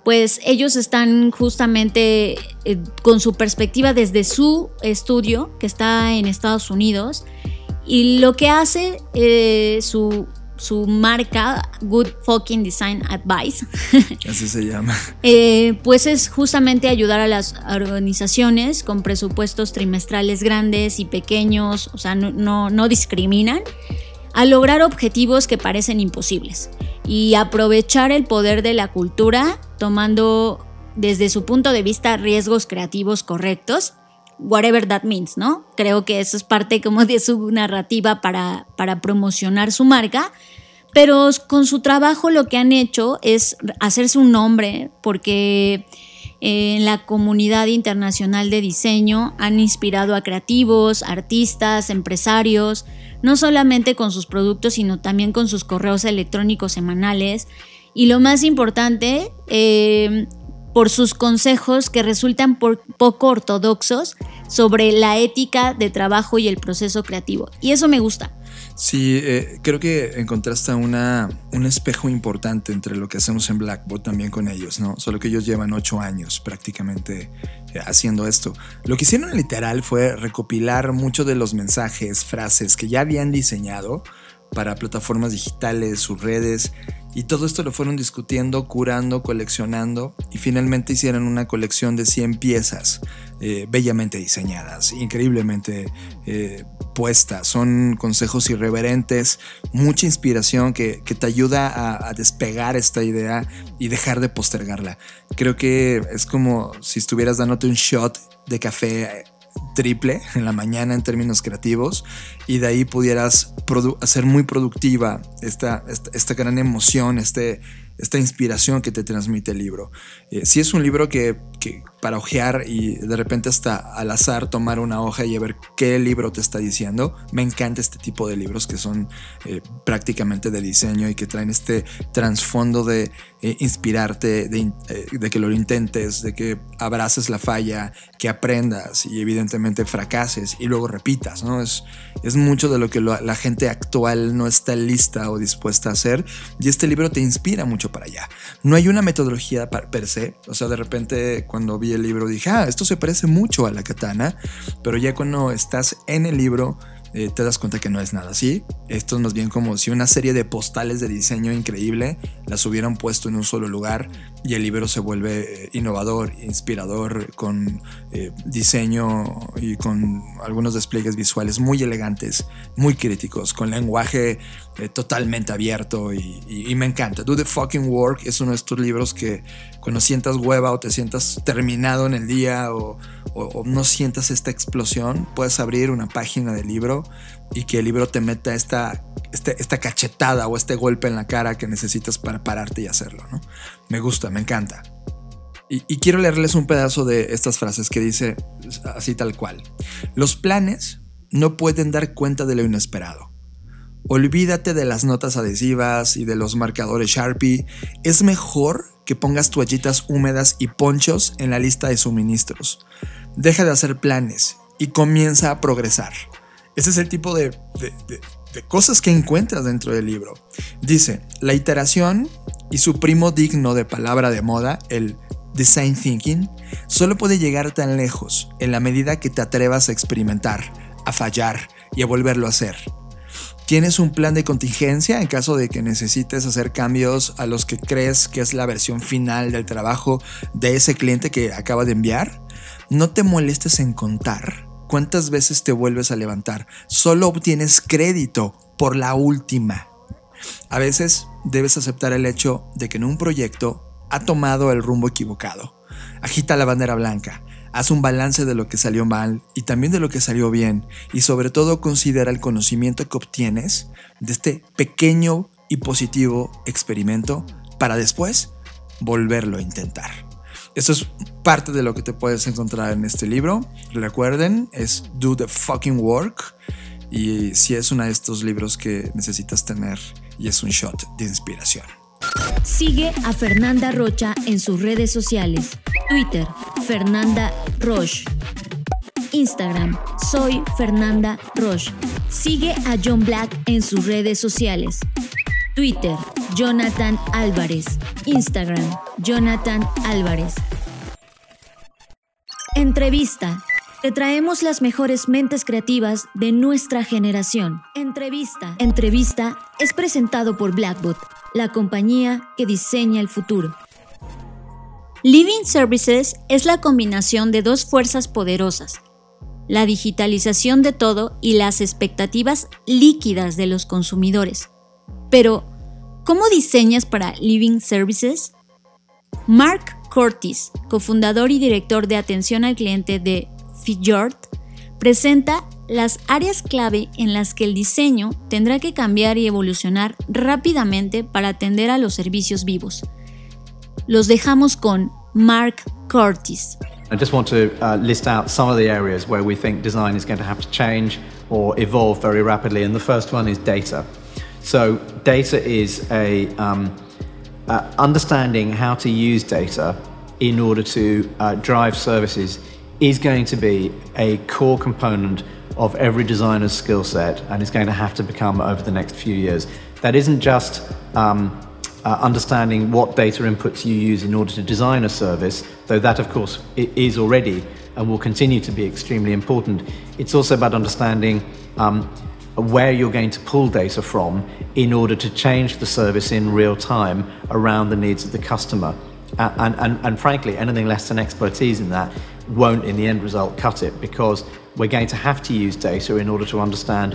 pues ellos están justamente eh, con su perspectiva desde su estudio que está en Estados Unidos. Y lo que hace eh, su, su, marca Good Fucking Design Advice, (laughs) así se llama, eh, pues es justamente ayudar a las organizaciones con presupuestos trimestrales grandes y pequeños, o sea, no, no discriminan, a lograr objetivos que parecen imposibles y aprovechar el poder de la cultura tomando desde su punto de vista riesgos creativos correctos, whatever that means, ¿no? Creo que eso es parte como de su narrativa para, para promocionar su marca, pero con su trabajo lo que han hecho es hacerse un nombre porque en la comunidad internacional de diseño han inspirado a creativos, artistas, empresarios, no solamente con sus productos, sino también con sus correos electrónicos semanales. Y lo más importante, eh, por sus consejos que resultan poco ortodoxos sobre la ética de trabajo y el proceso creativo. Y eso me gusta. Sí, eh, creo que encontraste un espejo importante entre lo que hacemos en Blackboard también con ellos, ¿no? Solo que ellos llevan ocho años prácticamente eh, haciendo esto. Lo que hicieron literal fue recopilar muchos de los mensajes, frases que ya habían diseñado para plataformas digitales, sus redes, y todo esto lo fueron discutiendo, curando, coleccionando, y finalmente hicieron una colección de 100 piezas eh, bellamente diseñadas, increíblemente eh, puestas. Son consejos irreverentes, mucha inspiración que, te ayuda a, a, despegar esta idea y dejar de postergarla. Creo que es como si estuvieras dándote un shot de café triple en la mañana en términos creativos y de ahí pudieras hacer muy productiva esta, esta, gran emoción, este, esta inspiración que te transmite el libro. Eh, si es un libro que, para ojear y de repente hasta al azar tomar una hoja y ver qué libro te está diciendo, me encanta este tipo de libros que son eh, prácticamente de diseño y que traen este trasfondo de eh, inspirarte, de, de, que lo intentes, de que abraces la falla, que aprendas y evidentemente fracases y luego repitas, ¿no? Es, es mucho de lo que la gente actual no está lista o dispuesta a hacer y este libro te inspira mucho para allá. No hay una metodología per se, o sea, de repente cuando vi el libro dije, ah, esto se parece mucho a la katana, pero ya cuando estás en el libro eh, te das cuenta que no es nada así. Esto es más bien como si una serie de postales de diseño increíble las hubieran puesto en un solo lugar y el libro se vuelve eh, innovador, inspirador, con eh, diseño y con algunos despliegues visuales muy elegantes, muy críticos, con lenguaje totalmente abierto y, me encanta. Do the Fucking Work es uno de estos libros que cuando sientas hueva o te sientas terminado en el día o, no sientas esta explosión, puedes abrir una página del libro y que el libro te meta esta, este, esta cachetada o este golpe en la cara que necesitas para pararte y hacerlo. ¿no? Me gusta, me encanta. Y, y, quiero leerles un pedazo de estas frases que dice así tal cual. Los planes no pueden dar cuenta de lo inesperado. Olvídate de las notas adhesivas y de los marcadores Sharpie. Es mejor que pongas toallitas húmedas y ponchos en la lista de suministros. Deja de hacer planes y comienza a progresar. Ese es el tipo de, de cosas que encuentras dentro del libro. Dice, la iteración y su primo digno de palabra de moda, el design thinking, solo puede llegar tan lejos en la medida que te atrevas a experimentar, a fallar y a volverlo a hacer. ¿Tienes un plan de contingencia en caso de que necesites hacer cambios a los que crees que es la versión final del trabajo de ese cliente que acaba de enviar? No te molestes en contar cuántas veces te vuelves a levantar. Solo obtienes crédito por la última. A veces debes aceptar el hecho de que en un proyecto ha tomado el rumbo equivocado. Agita la bandera blanca Haz un balance de lo que salió mal y también de lo que salió bien y sobre todo considera el conocimiento que obtienes de este pequeño y positivo experimento para después volverlo a intentar. Esto es parte de lo que te puedes encontrar en este libro. Recuerden, es Do the Fucking Work. Y si es uno de estos libros que necesitas tener y es un shot de inspiración. Sigue a Fernanda Rocha en sus redes sociales. Twitter, Fernanda Roche. Instagram, soy Fernanda Roche. Sigue a John Black en sus redes sociales. Twitter, Jonathan Álvarez. Instagram, Jonathan Álvarez. Entrevista. Te traemos las mejores mentes creativas de nuestra generación. Entrevista. Entrevista es presentado por Blackbot, la compañía que diseña el futuro. Living Services es la combinación de dos fuerzas poderosas, la digitalización de todo y las expectativas líquidas de los consumidores. Pero, ¿cómo diseñas para Living Services? Mark Curtis, cofundador y director de atención al cliente de Fjord, presenta las áreas clave en las que el diseño tendrá que cambiar y evolucionar rápidamente para atender a los servicios vivos. Los dejamos con Mark Curtis. I just want to uh, list out some of the areas where we think design is going to have to change or evolve very rapidly. And the first one is data. So, data is a um, understanding how to use data in order to uh, drive services is going to be a core component of every designer's skill set and is going to have to become over the next few years. That isn't just um, uh, understanding what data inputs you use in order to design a service, though that, of course, is already and will continue to be extremely important. It's also about understanding um, where you're going to pull data from in order to change the service in real time around the needs of the customer. Uh, and, and, and frankly, anything less than expertise in that won't, in the end result, cut it because we're going to have to use data in order to understand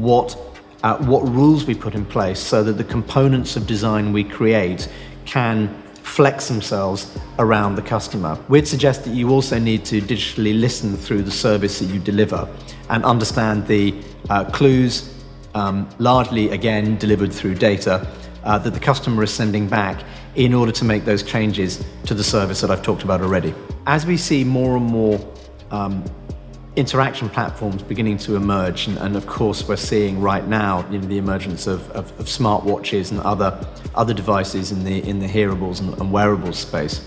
what uh, what rules we put in place so that the components of design we create can flex themselves around the customer. We'd suggest that you also need to digitally listen through the service that you deliver and understand the uh, clues, um, largely again delivered through data, uh, that the customer is sending back in order to make those changes to the service that I've talked about already. As we see more and more um, interaction platforms beginning to emerge, and, and, of course we're seeing right now you know, the emergence of, of, of smartwatches and other other devices in the in the hearables and, and wearables space.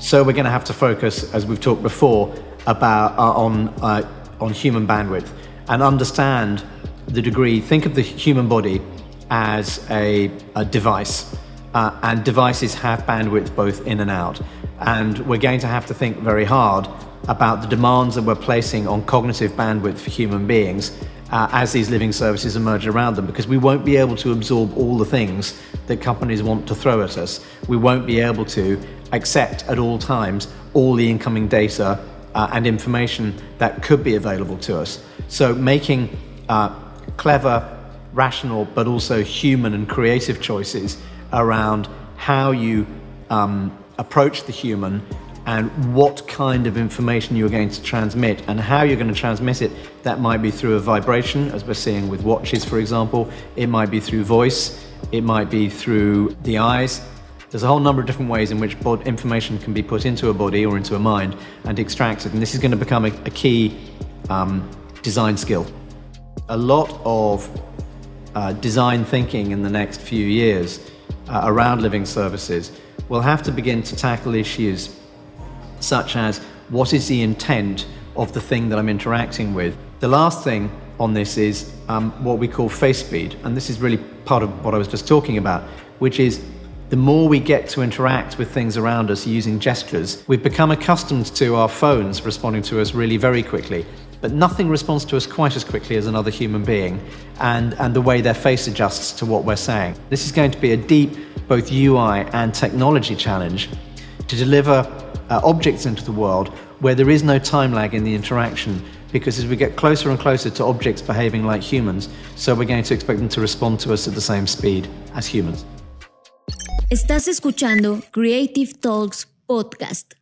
So we're going to have to focus, as we've talked before, about uh, on uh, on human bandwidth and understand the degree. Think of the human body as a, a device, uh, and devices have bandwidth both in and out. And we're going to have to think very hard about the demands that we're placing on cognitive bandwidth for human beings uh, as these living services emerge around them because we won't be able to absorb all the things that companies want to throw at us. We won't be able to accept at all times all the incoming data uh, and information that could be available to us. So, making uh, clever, rational, but also human and creative choices around how you um, approach the human and what kind of information you're going to transmit and how you're going to transmit it. That might be through a vibration, as we're seeing with watches, for example. It might be through voice. It might be through the eyes. There's a whole number of different ways in which information can be put into a body or into a mind and extracted, and this is going to become a, a key um, design skill. A lot of uh, design thinking in the next few years uh, around living services will have to begin to tackle issues such as what is the intent of the thing that I'm interacting with. The last thing on this is um, what we call face speed, and this is really part of what I was just talking about, which is the more we get to interact with things around us using gestures, we've become accustomed to our phones responding to us really very quickly. But nothing responds to us quite as quickly as another human being, and, and the way their face adjusts to what we're saying. This is going to be a deep, both UI and technology challenge to deliver uh, objects into the world where there is no time lag in the interaction because as we get closer and closer to objects behaving like humans, so we're going to expect them to respond to us at the same speed as humans. Estás escuchando Creative Talks Podcast.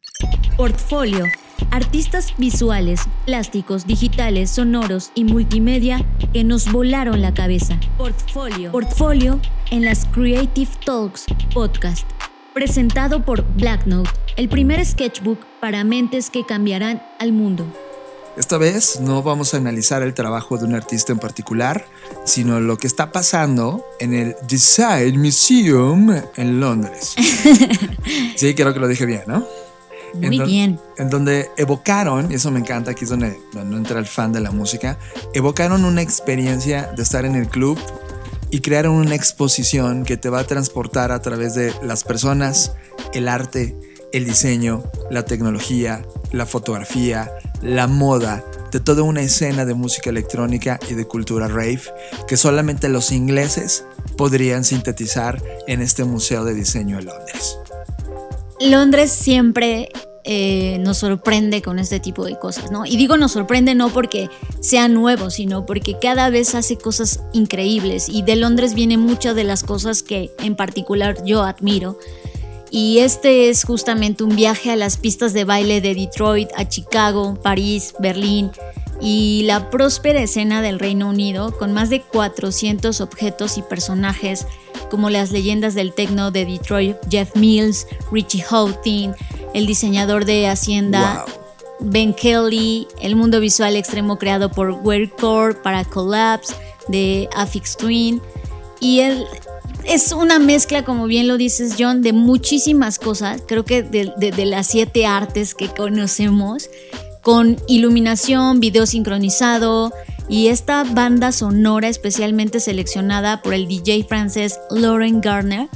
Portfolio. Artistas visuales, plásticos, digitales, sonoros y multimedia que nos volaron la cabeza. Portfolio. Portfolio en las Creative Talks Podcast. Presentado por Blacknote, el primer sketchbook para mentes que cambiarán al mundo. Esta vez no vamos a analizar el trabajo de un artista en particular, sino lo que está pasando en el Design Museum en Londres. (laughs) sí, creo que lo dije bien, ¿no? Muy bien. En donde evocaron, y eso me encanta, aquí es donde, donde entra el fan de la música, evocaron una experiencia de estar en el club y crearon una exposición que te va a transportar a través de las personas, el arte, el diseño, la tecnología, la fotografía, la moda, de toda una escena de música electrónica y de cultura rave que solamente los ingleses podrían sintetizar en este Museo de Diseño de Londres. Londres siempre eh, nos sorprende con este tipo de cosas, ¿no? Y digo nos sorprende no porque sea nuevo, sino porque cada vez hace cosas increíbles y de Londres vienen muchas de las cosas que en particular yo admiro. Y este es justamente un viaje a las pistas de baile de Detroit, a Chicago, París, Berlín y la próspera escena del Reino Unido con más de 400 objetos y personajes como las leyendas del techno de Detroit, Jeff Mills, Richie Houghton, el diseñador de Hacienda Ben Kelly, el mundo visual extremo creado por Weirdcore para Collapse de Affix Twin. Y el es una mezcla, como bien lo dices John, de muchísimas cosas, creo que de, las siete artes que conocemos, con iluminación, video sincronizado y esta banda sonora especialmente seleccionada por el DJ francés Lauren Garner.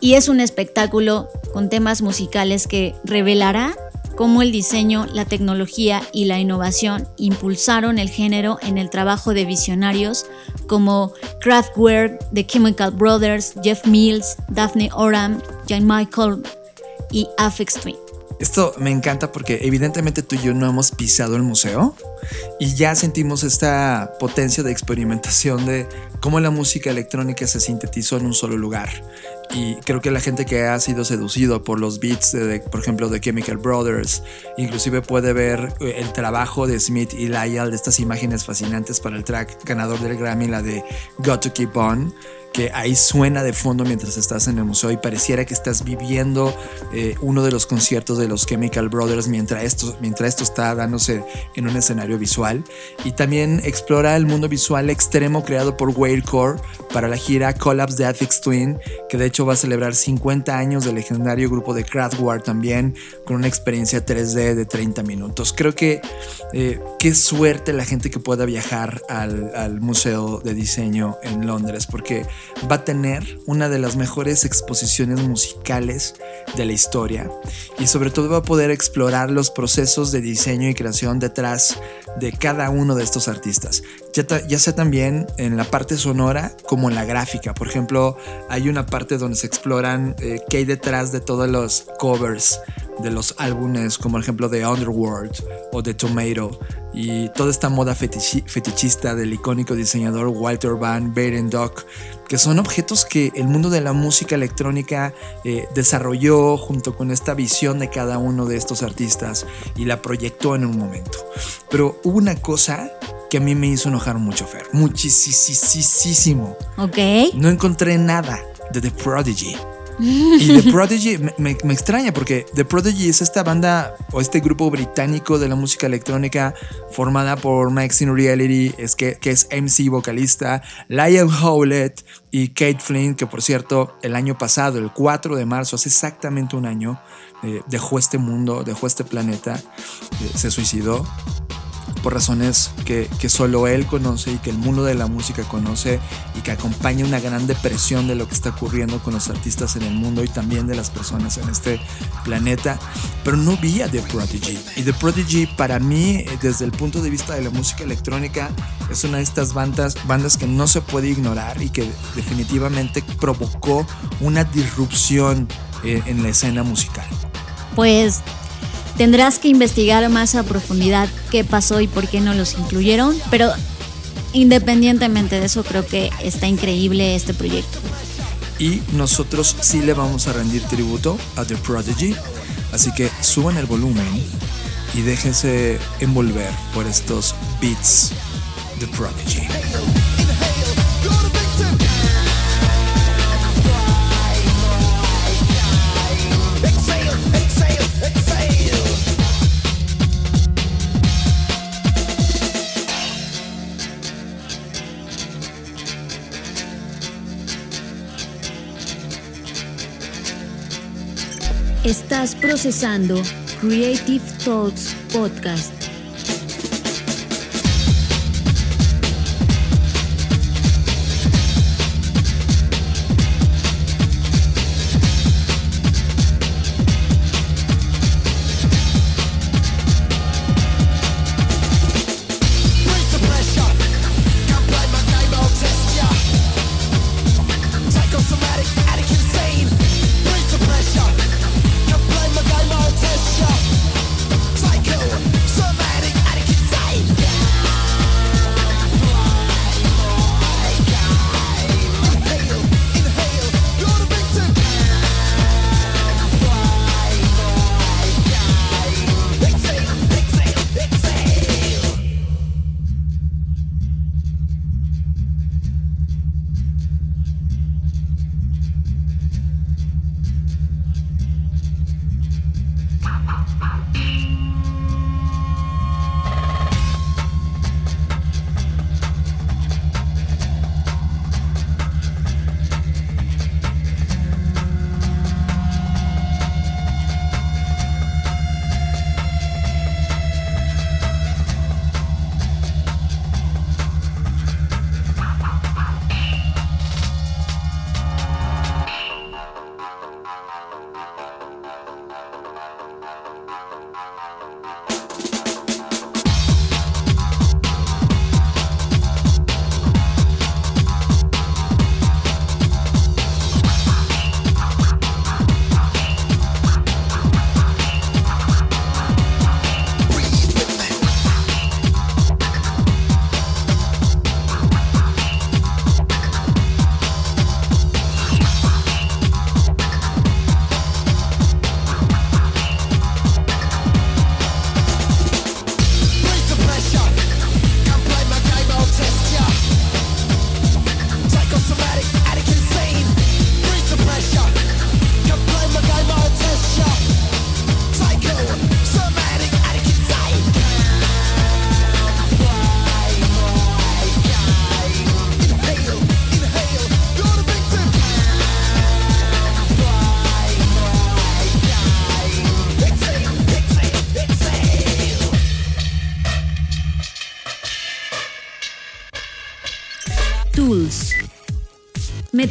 Y es un espectáculo con temas musicales que revelará cómo el diseño, la tecnología y la innovación impulsaron el género en el trabajo de visionarios como Kraftwerk, The Chemical Brothers, Jeff Mills, Daphne Oram, Jan Michael y Afex Twin. Esto me encanta porque evidentemente tú y yo no hemos pisado el museo y ya sentimos esta potencia de experimentación de cómo la música electrónica se sintetizó en un solo lugar. Y creo que la gente que ha sido seducido por los beats, de, por ejemplo, de Chemical Brothers, inclusive puede ver eh, el trabajo de Smith y Lyle de estas imágenes fascinantes para el track ganador del Grammy, la de Got to Keep On que ahí suena de fondo mientras estás en el museo y pareciera que estás viviendo eh, uno de los conciertos de los Chemical Brothers mientras esto, mientras está dándose en un escenario visual. Y también explora el mundo visual extremo creado por Weirdcore para la gira Collapse de Affix Twin, que de hecho va a celebrar 50 años del legendario grupo de Kraftwerk también, con una experiencia 3D de 30 minutos. Creo que eh, qué suerte la gente que pueda viajar al, al Museo de Diseño en Londres, porque va a tener una de las mejores exposiciones musicales de la historia y sobre todo va a poder explorar los procesos de diseño y creación detrás de cada uno de estos artistas. Ya, sea también en la parte sonora como en la gráfica. Por ejemplo, hay una parte donde se exploran eh, qué hay detrás de todos los covers de los álbumes, como por ejemplo de Underworld o de Tomato, y toda esta moda fetichista del icónico diseñador Walter Van Beirendorf, que son objetos que el mundo de la música electrónica eh, desarrolló junto con esta visión de cada uno de estos artistas y la proyectó en un momento. Pero hubo una cosa que a mí me hizo enojar mucho, Fer. Muchísimo. Ok. No encontré nada de The Prodigy. Y The Prodigy me, extraña porque The Prodigy es esta banda o este grupo británico de la música electrónica formada por Maxine Reality, es que, que es MC vocalista, Lion Howlett y Kate Flynn, que por cierto el año pasado, el 4 de marzo, hace exactamente un año, eh, dejó este mundo, dejó este planeta, eh, se suicidó por razones que, solo él conoce y que el mundo de la música conoce y que acompaña una gran depresión de lo que está ocurriendo con los artistas en el mundo y también de las personas en este planeta. Pero no vi a The Prodigy. Y The Prodigy para mí, desde el punto de vista de la música electrónica, es una de estas bandas, bandas que no se puede ignorar y que definitivamente provocó una disrupción eh, en la escena musical. Pues Tendrás que investigar más a profundidad qué pasó y por qué no los incluyeron, pero independientemente de eso creo que está increíble este proyecto. Y nosotros sí le vamos a rendir tributo a The Prodigy, así que suban el volumen y déjense envolver por estos beats The Prodigy. Estás procesando Creative Talks Podcast.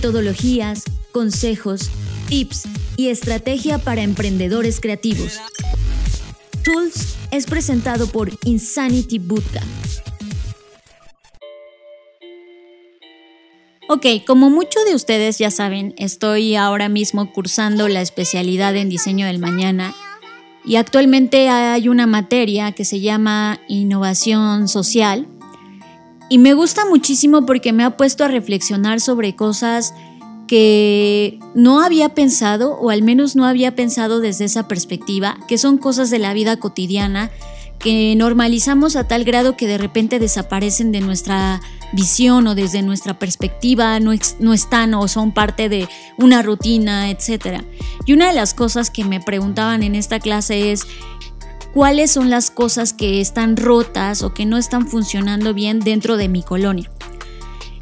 Metodologías, consejos, tips y estrategia para emprendedores creativos. Tools es presentado por Insanity Bootcamp. Ok, como muchos de ustedes ya saben, estoy ahora mismo cursando la especialidad en diseño del mañana y actualmente hay una materia que se llama innovación social y me gusta muchísimo porque me ha puesto a reflexionar sobre cosas que no había pensado, o al menos no había pensado desde esa perspectiva, que son cosas de la vida cotidiana que normalizamos a tal grado que de repente desaparecen de nuestra visión o desde nuestra perspectiva, no, no están o son parte de una rutina, etc. Y una de las cosas que me preguntaban en esta clase es, cuáles son las cosas que están rotas o que no están funcionando bien dentro de mi colonia.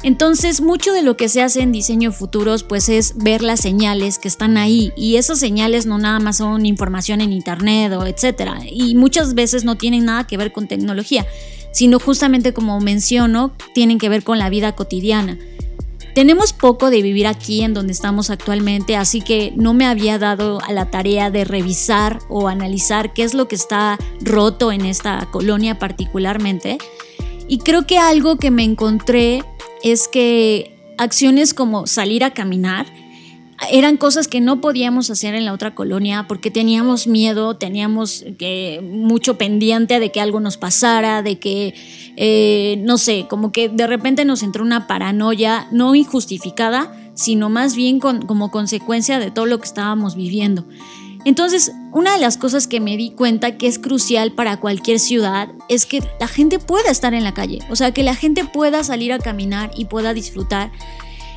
Entonces, mucho de lo que se hace en diseño futuros pues es ver las señales que están ahí y esas señales no nada más son información en internet o etcétera y muchas veces no tienen nada que ver con tecnología, sino justamente como menciono, tienen que ver con la vida cotidiana. Tenemos poco de vivir aquí en donde estamos actualmente, así que no me había dado a la tarea de revisar o analizar qué es lo que está roto en esta colonia particularmente. Y creo que algo que me encontré es que acciones como salir a caminar eran cosas que no podíamos hacer en la otra colonia porque teníamos miedo, teníamos que, mucho pendiente de que algo nos pasara, de que, eh, no sé, como que de repente nos entró una paranoia no injustificada, sino más bien como consecuencia de todo lo que estábamos viviendo. Entonces, una de las cosas que me di cuenta que es crucial para cualquier ciudad es que la gente pueda estar en la calle, o sea, que la gente pueda salir a caminar y pueda disfrutar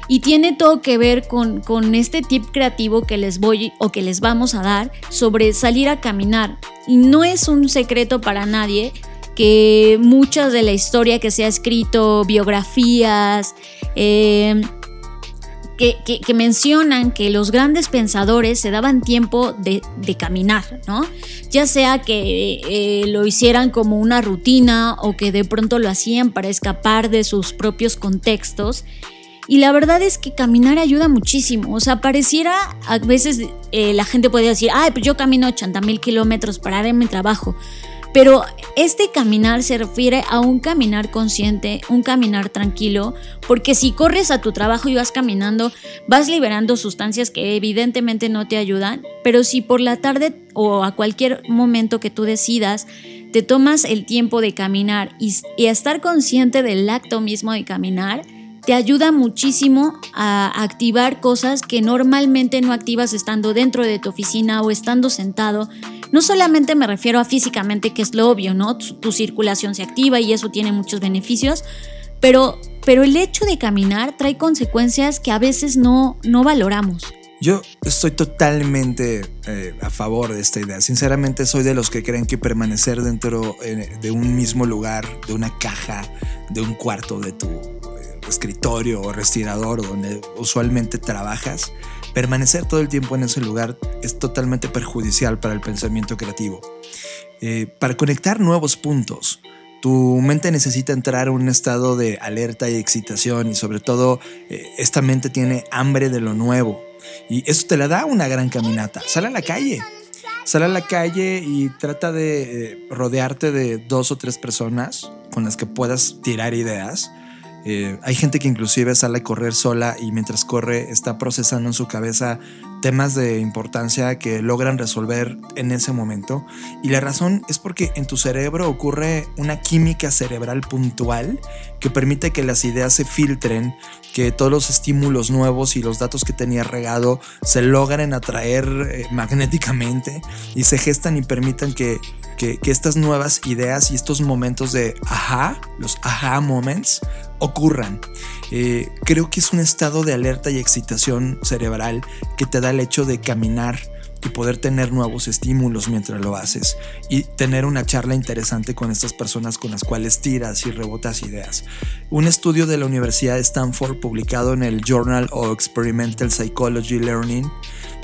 y tiene todo que ver con, con, este tip creativo que les voy o que les vamos a dar sobre salir a caminar. Y no es un secreto para nadie que muchas de la historia que se ha escrito, biografías, eh, que, que, mencionan que los grandes pensadores se daban tiempo de, de caminar, ¿no? Ya sea que eh, lo hicieran como una rutina o que de pronto lo hacían para escapar de sus propios contextos y la verdad es que caminar ayuda muchísimo. O sea, pareciera, a veces eh, la gente puede decir, ay, pues yo camino 80 mil kilómetros para ir a mi trabajo. Pero este caminar se refiere a un caminar consciente, un caminar tranquilo, porque si corres a tu trabajo y vas caminando, vas liberando sustancias que evidentemente no te ayudan, pero si por la tarde o a cualquier momento que tú decidas, te tomas el tiempo de caminar y, y estar consciente del acto mismo de caminar, te ayuda muchísimo a activar cosas que normalmente no activas estando dentro de tu oficina o estando sentado. No solamente me refiero a físicamente, que es lo obvio, ¿no? Tu, circulación se activa y eso tiene muchos beneficios, pero, pero el hecho de caminar trae consecuencias que a veces no, no valoramos. Yo estoy totalmente eh, a favor de esta idea. Sinceramente soy de los que creen que permanecer dentro eh, de un mismo lugar, de una caja, de un cuarto de tu escritorio o respirador donde usualmente trabajas, permanecer todo el tiempo en ese lugar es totalmente perjudicial para el pensamiento creativo. Eh, para conectar nuevos puntos, tu mente necesita entrar en un estado de alerta y excitación y sobre todo eh, esta mente tiene hambre de lo nuevo y eso te la da una gran caminata. Sal a la calle, sal a la calle y trata de eh, rodearte de dos o tres personas con las que puedas tirar ideas eh, hay gente que inclusive sale a correr sola y mientras corre está procesando en su cabeza temas de importancia que logran resolver en ese momento. Y la razón es porque en tu cerebro ocurre una química cerebral puntual que permite que las ideas se filtren, que todos los estímulos nuevos y los datos que tenía regado se logren atraer eh, magnéticamente y se gestan y permitan que que, estas nuevas ideas y estos momentos de ajá, los ajá moments, ocurran. Eh, creo que es un estado de alerta y excitación cerebral que te da el hecho de caminar y poder tener nuevos estímulos mientras lo haces y tener una charla interesante con estas personas con las cuales tiras y rebotas ideas. Un estudio de la Universidad de Stanford publicado en el Journal of Experimental Psychology Learning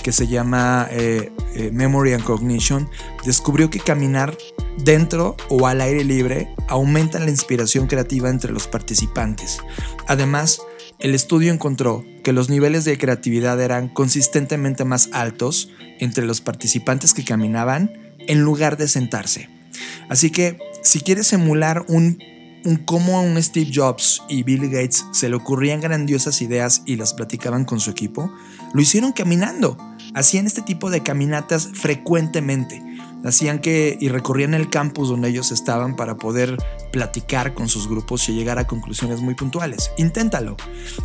que se llama eh, eh, Memory and Cognition, descubrió que caminar dentro o al aire libre aumenta la inspiración creativa entre los participantes. Además, el estudio encontró que los niveles de creatividad eran consistentemente más altos entre los participantes que caminaban en lugar de sentarse. Así que si quieres emular un, un cómo a un Steve Jobs y Bill Gates se le ocurrían grandiosas ideas y las platicaban con su equipo, lo hicieron caminando. Hacían este tipo de caminatas frecuentemente. Hacían que y recorrían el campus donde ellos estaban para poder platicar con sus grupos y llegar a conclusiones muy puntuales. Inténtalo.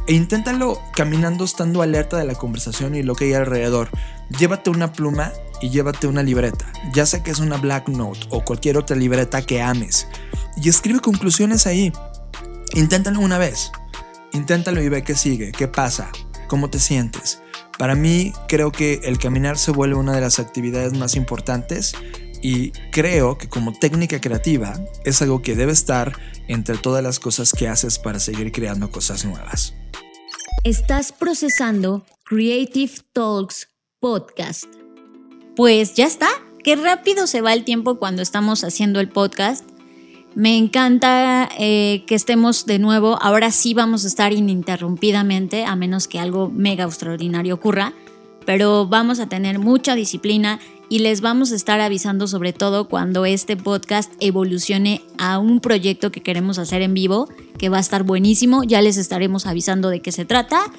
E inténtalo caminando estando alerta de la conversación y lo que hay alrededor. Llévate una pluma y llévate una libreta, ya sea que es una Black Note o cualquier otra libreta que ames, y escribe conclusiones ahí. Inténtalo una vez, inténtalo y ve qué sigue, qué pasa, cómo te sientes. Para mí creo que el caminar se vuelve una de las actividades más importantes y creo que como técnica creativa es algo que debe estar entre todas las cosas que haces para seguir creando cosas nuevas. Estás procesando Creative Talks Podcast. Pues ya está. Qué rápido se va el tiempo cuando estamos haciendo el podcast. Me encanta eh, que estemos de nuevo. Ahora sí vamos a estar ininterrumpidamente, a menos que algo mega extraordinario ocurra. Pero vamos a tener mucha disciplina y les vamos a estar avisando sobre todo cuando este podcast evolucione a un proyecto que queremos hacer en vivo, que va a estar buenísimo. Ya les estaremos avisando de qué se trata.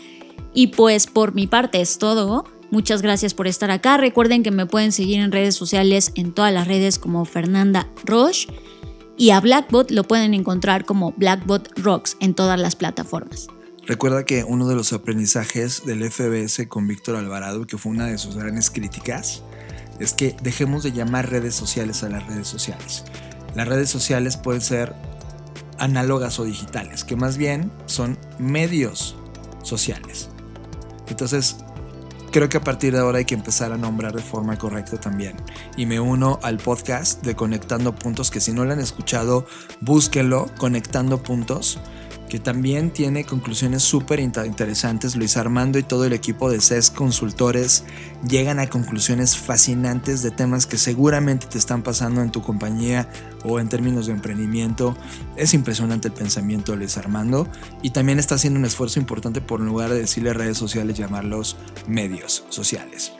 Y pues por mi parte es todo. Muchas gracias por estar acá. Recuerden que me pueden seguir en redes sociales, en todas las redes como Fernanda Roche. Y a Blackbot lo pueden encontrar como Blackbot Rocks en todas las plataformas. Recuerda que uno de los aprendizajes del FBS con Víctor Alvarado, que fue una de sus grandes críticas, es que dejemos de llamar redes sociales a las redes sociales. Las redes sociales pueden ser análogas o digitales, que más bien son medios sociales. Entonces, creo que a partir de ahora hay que empezar a nombrar de forma correcta también. Y me uno al podcast de Conectando Puntos, que si no lo han escuchado, búsquenlo, Conectando Puntos que también tiene conclusiones súper interesantes. Luis Armando y todo el equipo de CES Consultores llegan a conclusiones fascinantes de temas que seguramente te están pasando en tu compañía o en términos de emprendimiento. Es impresionante el pensamiento de Luis Armando y también está haciendo un esfuerzo importante por en lugar de decirle redes sociales, llamarlos medios sociales.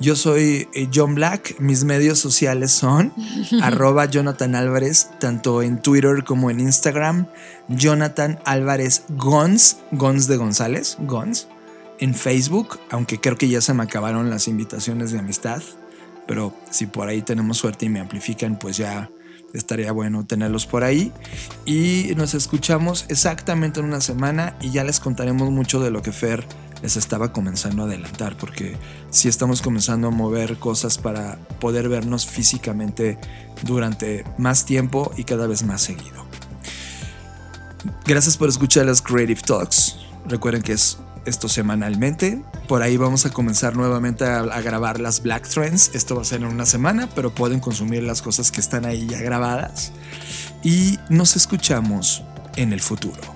Yo soy eh, John Black, mis medios sociales son (laughs) arroba Jonathan Álvarez, tanto en Twitter como en Instagram, Jonathan Álvarez Gons, Gons de González, Gons, en Facebook, aunque creo que ya se me acabaron las invitaciones de amistad, pero si por ahí tenemos suerte y me amplifican, pues ya estaría bueno tenerlos por ahí. Y nos escuchamos exactamente en una semana y ya les contaremos mucho de lo que Fer les estaba comenzando a adelantar, porque sí estamos comenzando a mover cosas para poder vernos físicamente durante más tiempo y cada vez más seguido. Gracias por escuchar las Creative Talks. Recuerden que es esto semanalmente. Por ahí vamos a comenzar nuevamente a, a, grabar las Black Trends. Esto va a ser en una semana, pero pueden consumir las cosas que están ahí ya grabadas. Y nos escuchamos en el futuro.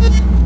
you